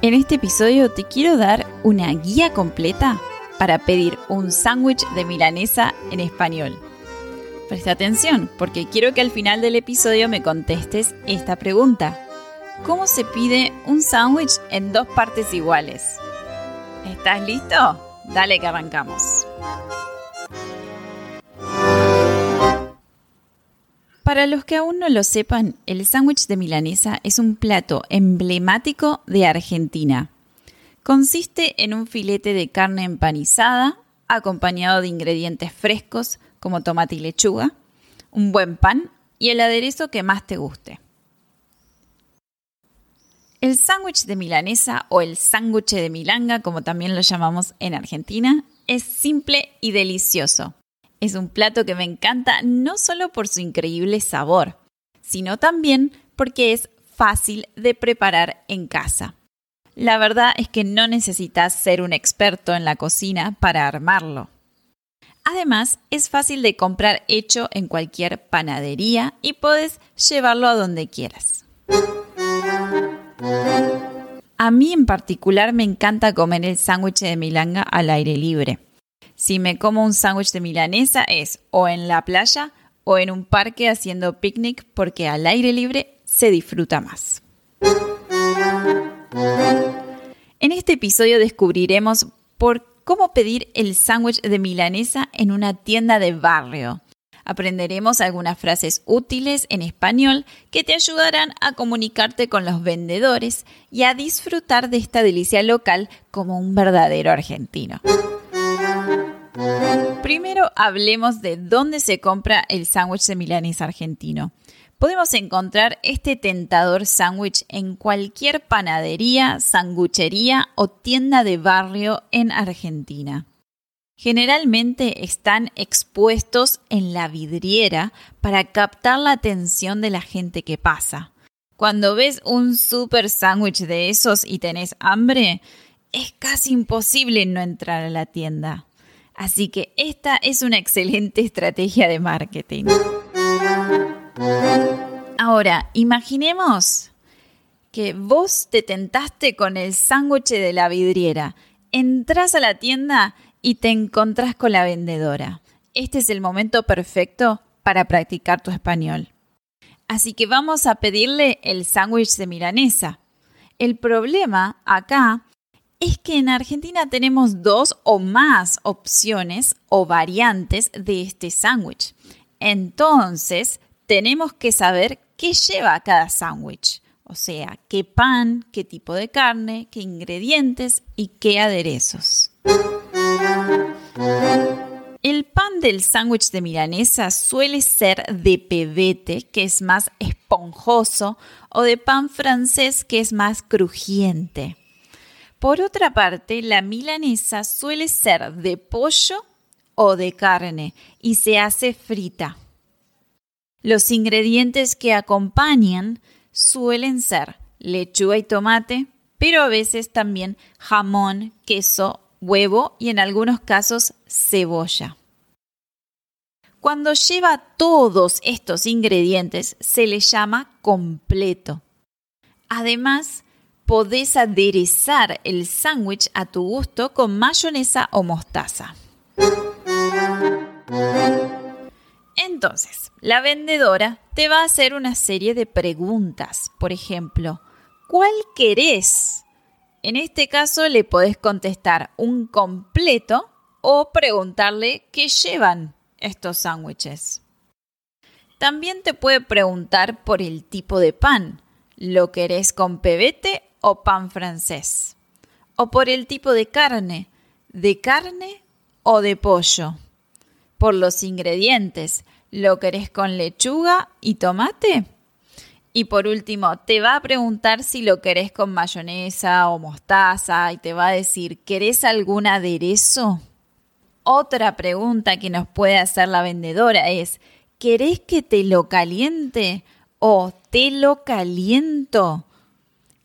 En este episodio te quiero dar una guía completa para pedir un sándwich de milanesa en español. Presta atención porque quiero que al final del episodio me contestes esta pregunta. ¿Cómo se pide un sándwich en dos partes iguales? ¿Estás listo? Dale que arrancamos. Para los que aún no lo sepan, el sándwich de milanesa es un plato emblemático de Argentina. Consiste en un filete de carne empanizada, acompañado de ingredientes frescos como tomate y lechuga, un buen pan y el aderezo que más te guste. El sándwich de milanesa o el sándwich de milanga, como también lo llamamos en Argentina, es simple y delicioso. Es un plato que me encanta no solo por su increíble sabor, sino también porque es fácil de preparar en casa. La verdad es que no necesitas ser un experto en la cocina para armarlo. Además, es fácil de comprar hecho en cualquier panadería y puedes llevarlo a donde quieras. A mí en particular me encanta comer el sándwich de milanga al aire libre. Si me como un sándwich de milanesa es o en la playa o en un parque haciendo picnic porque al aire libre se disfruta más. En este episodio descubriremos por cómo pedir el sándwich de milanesa en una tienda de barrio. Aprenderemos algunas frases útiles en español que te ayudarán a comunicarte con los vendedores y a disfrutar de esta delicia local como un verdadero argentino. Primero hablemos de dónde se compra el sándwich de milanesa argentino. Podemos encontrar este tentador sándwich en cualquier panadería, sanguchería o tienda de barrio en Argentina. Generalmente están expuestos en la vidriera para captar la atención de la gente que pasa. Cuando ves un super sándwich de esos y tenés hambre, es casi imposible no entrar a la tienda. Así que esta es una excelente estrategia de marketing. Ahora, imaginemos que vos te tentaste con el sándwich de la vidriera. Entras a la tienda y te encontrás con la vendedora. Este es el momento perfecto para practicar tu español. Así que vamos a pedirle el sándwich de milanesa. El problema acá es que en Argentina tenemos dos o más opciones o variantes de este sándwich. Entonces, tenemos que saber qué lleva cada sándwich. O sea, qué pan, qué tipo de carne, qué ingredientes y qué aderezos. El pan del sándwich de milanesa suele ser de pebete, que es más esponjoso, o de pan francés, que es más crujiente. Por otra parte, la milanesa suele ser de pollo o de carne y se hace frita. Los ingredientes que acompañan suelen ser lechuga y tomate, pero a veces también jamón, queso, huevo y en algunos casos cebolla. Cuando lleva todos estos ingredientes se le llama completo. Además, podés aderezar el sándwich a tu gusto con mayonesa o mostaza. Entonces, la vendedora te va a hacer una serie de preguntas. Por ejemplo, ¿cuál querés? En este caso le podés contestar un completo o preguntarle qué llevan estos sándwiches. También te puede preguntar por el tipo de pan. ¿Lo querés con pebete o pan francés? O por el tipo de carne. ¿De carne o de pollo? Por los ingredientes. ¿Lo querés con lechuga y tomate? Y por último, te va a preguntar si lo querés con mayonesa o mostaza y te va a decir, ¿querés algún aderezo? Otra pregunta que nos puede hacer la vendedora es, ¿querés que te lo caliente o te lo caliento?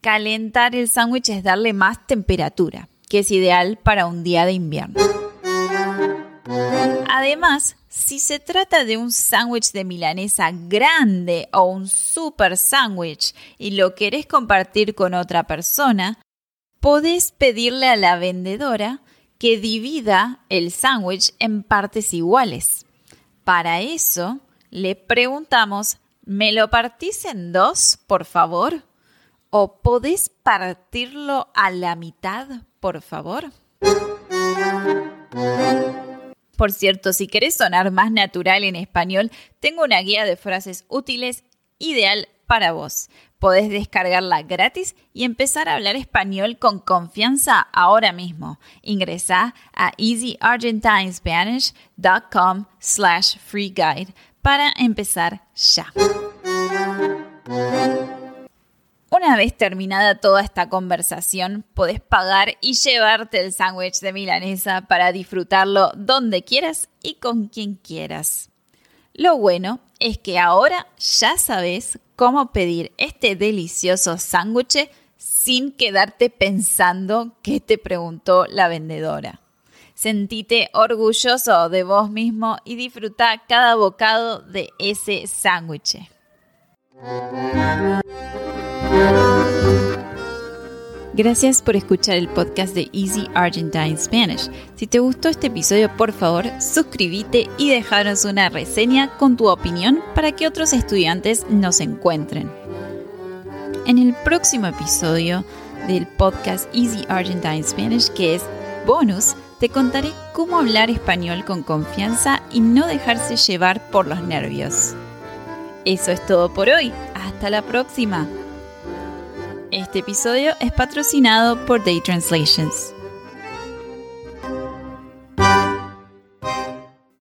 Calentar el sándwich es darle más temperatura, que es ideal para un día de invierno. Además, si se trata de un sándwich de milanesa grande o un super sándwich y lo querés compartir con otra persona, podés pedirle a la vendedora que divida el sándwich en partes iguales. Para eso, le preguntamos, ¿me lo partís en dos, por favor? ¿O podés partirlo a la mitad, por favor? Por cierto, si querés sonar más natural en español, tengo una guía de frases útiles ideal para vos. Podés descargarla gratis y empezar a hablar español con confianza ahora mismo. Ingresa a easyargentinespanish.com slash free guide para empezar ya. Una vez terminada toda esta conversación, podés pagar y llevarte el sándwich de milanesa para disfrutarlo donde quieras y con quien quieras. Lo bueno es que ahora ya sabes cómo pedir este delicioso sándwich sin quedarte pensando qué te preguntó la vendedora. Sentite orgulloso de vos mismo y disfruta cada bocado de ese sándwich. Gracias por escuchar el podcast de Easy Argentine Spanish. Si te gustó este episodio, por favor, suscríbete y déjanos una reseña con tu opinión para que otros estudiantes nos encuentren. En el próximo episodio del podcast Easy Argentine Spanish, que es bonus, te contaré cómo hablar español con confianza y no dejarse llevar por los nervios. Eso es todo por hoy. Hasta la próxima. Este episodio es patrocinado por Day Translations.